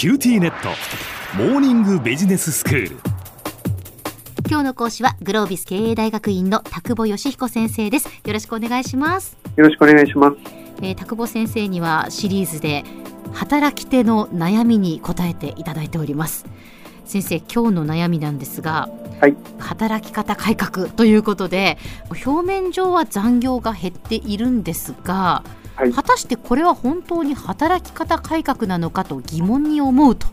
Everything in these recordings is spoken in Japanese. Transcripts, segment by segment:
QTnet。モーニングビジネススクール。今日の講師はグロービス経営大学院の田久保義彦先生です。よろしくお願いします。よろしくお願いします。えー、田久保先生にはシリーズで働き手の悩みに答えていただいております。先生今日の悩みなんですが、はい。働き方改革ということで表面上は残業が減っているんですが、はい果たしてこれは本当に働き方改革なのかと疑問に思うと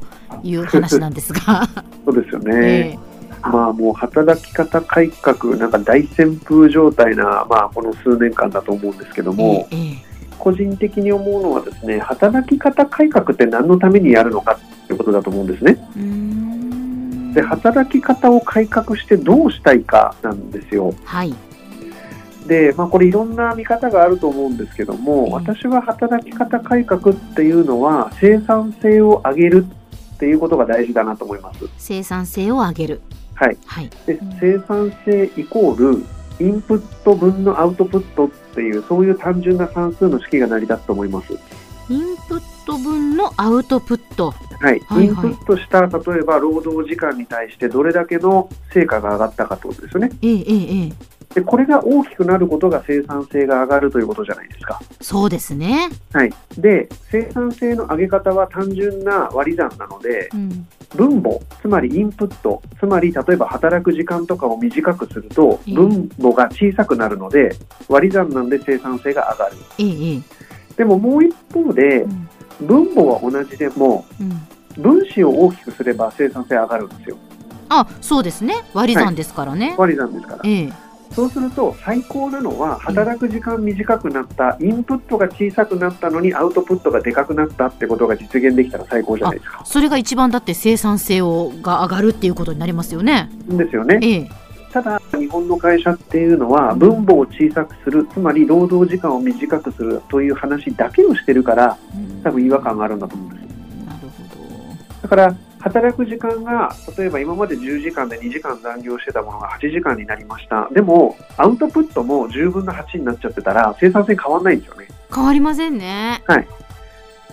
いう話なんですが、そうですよえね。まあもう働き方改革なんか大旋風状態なまあこの数年間だと思うんですけどえも、ええ個人的に思うのはですね、働き方改革って何のためにやるのかっていうことだと思うんですね。で、働き方を改革してどうしたいかなんですよ。はい、で、まあこれいろんな見方があると思うんですけども、ええ私は働き方改革っていうのは生産性を上げるっていうことが大事だなと思います。生産性を上げる、はい。はい、でうん生産性イコールインプット分のアウトプットっていうそういう単純な算数の式が成り立つと思います。インプット分のアウトプット、はい、はいインプットした例えば労働時間に対してどれだけの成果が上がったかってことですよね。ええええええでこれが大きくなることが生産性が上がるということじゃないですか。そうですね、はい、で生産性の上げ方は単純な割り算なのでうん、分母つまりインプットつまり例えば働く時間とかを短くするとうん分母が小さくなるので割り算なんで生産性が上がる。ええ。ええでももう一方でうん。分母は同じでもうん、分子を大きくすれば生産性上がるんですよ。あそうですね。割り算ですからね、割り算ですから。ええそうすると最高なのは働く時間短くなったインプットが小さくなったのにアウトプットがでかくなったってことが実現できたら最高じゃないですか。それが一番だって生産性をが上がるっていうことになりますよね。ですよね。ええ。ただ日本の会社っていうのは分母を小さくするつまり労働時間を短くするという話だけをしてるからうん。多分違和感があるんだと思うんですなるほだから働く時間が例えば今まで10時間で2時間残業してたものが8時間になりました。でもアウトプットも10分の8になっちゃってたら生産性変わんないんですよね。ど変わりませんね。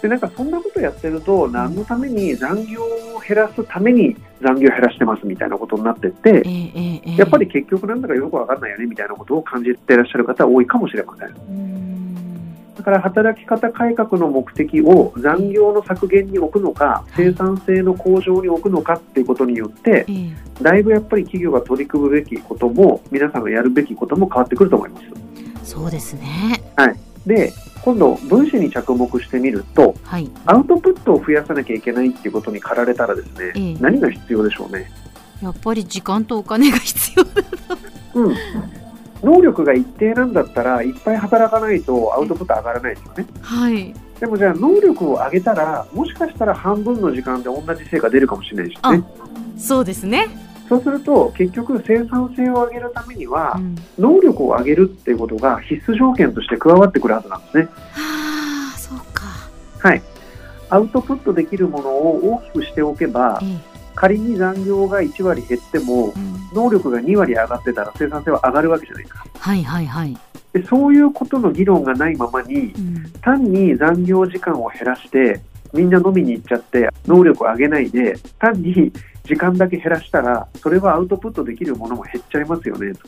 でなんかそんなことやってると何のために残業を減らすために残業を減らしてますみたいなことになってってええええええ。やっぱり結局なんだかよくわかんないよねみたいなことを感じていらっしゃる方は多いかもしれませんから働き方改革の目的を残業の削減に置くのか生産性の向上に置くのかっていうことによってええ。だいぶやっぱり企業が取り組むべきことも皆さんがやるべきことも変わってくると思います。そうですね。で今度分子に着目してみるとはい。アウトプットを増やさなきゃいけないっていうことに駆られたらですね、ええ。何が必要でしょうね？やっぱり時間とお金が必要だうん能力が一定なんだったらいっぱい働かないとアウトプット上がらないですよね。はいでもじゃあ能力を上げたらもしかしたら半分の時間で同じ成果出るかもしれないですよね。そうですね、そうすると結局生産性を上げるためにはうん、能力を上げるっていうことが必須条件として加わってくるはずなんですね。はあそうかはい。アウトプットできるものを大きくしておけばええ仮に残業が1割減ってもうん能力が2割上がってたら生産性は上がるわけじゃないですか。はいはいはい、でそういうことの議論がないままにうん単に残業時間を減らしてみんな飲みに行っちゃって能力を上げないで単に時間だけ減らしたらそれはアウトプットできるものも減っちゃいますよねと。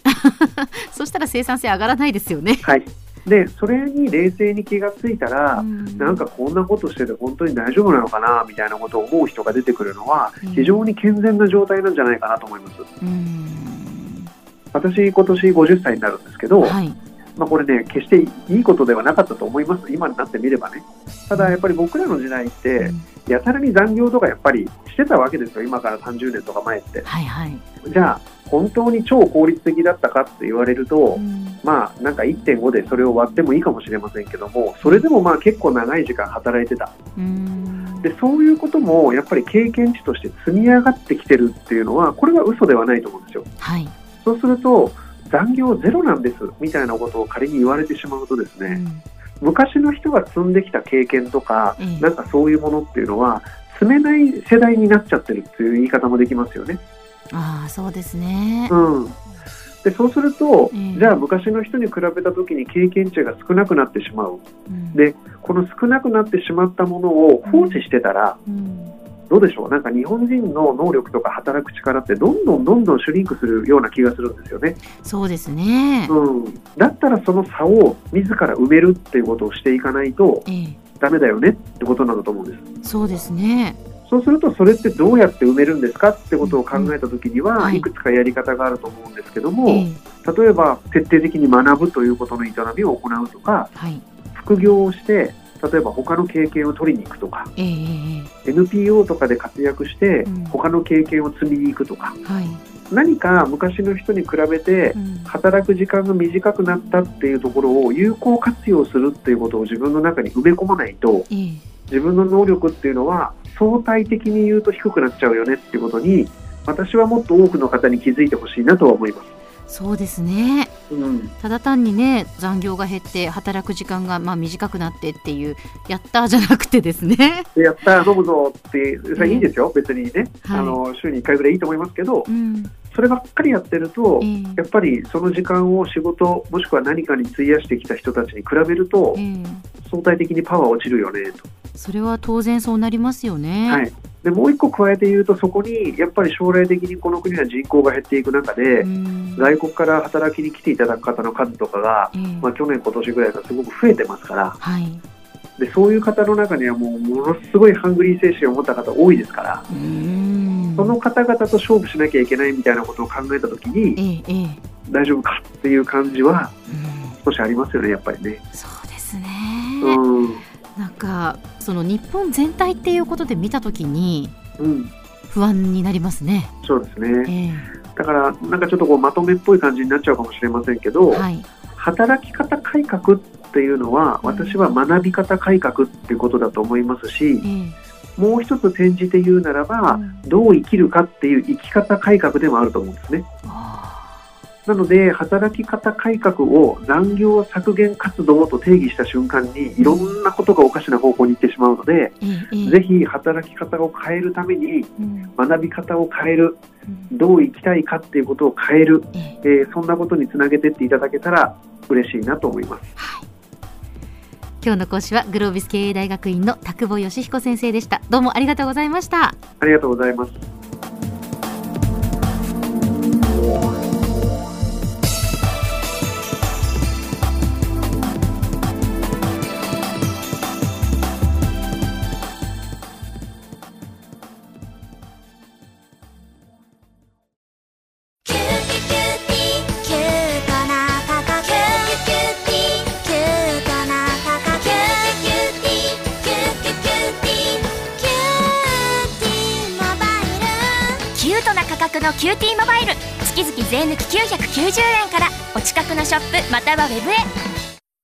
そしたら生産性上がらないですよね。はい、でそれに冷静に気がついたら、うん。なんかこんなことしてて本当に大丈夫なのかなみたいなことを思う人が出てくるのはうん。非常に健全な状態なんじゃないかなと思います。うん。私今年50歳になるんですけど、はい、まあ、これね決していいことではなかったと思います。今になってみればね。ただやっぱり僕らの時代ってうん。やたらに残業とかやっぱりしてたわけですよ。今から30年とか前って。はいはい、じゃあ本当に超効率的だったかって言われると、うん。まあなんか1.5でそれを割ってもいいかもしれませんけどもそれでもまあ結構長い時間働いてた。うん。でそういうこともやっぱり経験値として積み上がってきてるっていうのはこれは嘘ではないと思うんですよ。はい、そうすると残業ゼロなんですみたいなことを仮に言われてしまうとですね、うん。昔の人が積んできた経験とか、ええなんかそういうものっていうのは積めない世代になっちゃってるっていう言い方もできますよね。ああそうですね。うん。でそうすると、ええじゃあ昔の人に比べた時に経験値が少なくなってしまう。うん。でこの少なくなってしまったものを放置してたら、うんどうでしょう？なんか日本人の能力とか働く力ってどんどんどんどんシュリンクするような気がするんですよね。そうですね。うん、だったらその差を自ら埋めるっていうことをしていかないとええ、ダメだよねってことなんだと思うんです。そうですね。そうするとそれってどうやって埋めるんですかってことを考えたときには、いいくつかやり方があると思うんですけども、ええ、例えば徹底的に学ぶということの営みを行うとかはい。副業をして例えば他の経験を取りに行くとかええ、え NPO とかで活躍してうん。他の経験を積みに行くとか。え、はい。何か昔の人に比べてうん。働く時間が短くなったっていうところを有効活用するっていうことを自分の中に埋め込まないとええ、自分の能力っていうのは相対的に言うと低くなっちゃうよねっていうことに私はもっと多くの方に気づいてほしいなとは思います。そうですね。うん、ただ単にね残業が減って働く時間がまあ短くなってっていうやったーじゃなくてですね。でやったー飲むぞってそれいいですよ、別にね、はいあの週に1回ぐらいいいと思いますけどうん。そればっかりやってると、ええやっぱりその時間を仕事もしくは何かに費やしてきた人たちに比べるとええ相対的にパワー落ちるよねと。それは当然そうなりますよね。はい、でもう一個加えて言うとそこにやっぱり将来的にこの国は人口が減っていく中で、うん。外国から働きに来ていただく方の数とかが、ええまあ、去年今年ぐらいからすごく増えてますから。はい。でそういう方の中にはもうものすごいハングリー精神を持った方多いですから。その方々と勝負しなきゃいけないみたいなことを考えた時にえ。大丈夫かっていう感じはうん。少しありますよねやっぱりね。そうですね。うんなんかその日本全体っていうことで見たときにうん不安になりますね。そうですねえだからなんかちょっとこうまとめっぽい感じになっちゃうかもしれませんけど、えはい。働き方改革っていうのはうん私は学び方改革っていうことだと思いますしええもう一つ転じて言うならばうんどう生きるかっていう生き方改革でもあると思うんですね。あなので働き方改革を残業削減活動と定義した瞬間にいろんなことがおかしな方向に行ってしまうのでぜひ働き方を変えるためにうん学び方を変えるうんどう生きたいかっていうことを変える、えええーそんなことにつなげてっていただけたら嬉しいなと思います。はい。今日の講師はグロービス経営大学院の田久保義彦先生でした。どうもありがとうございました。ありがとうございます。キュートな価格の QTモバイル。月々税抜き990円から。お近くのショップまたはウェブへ。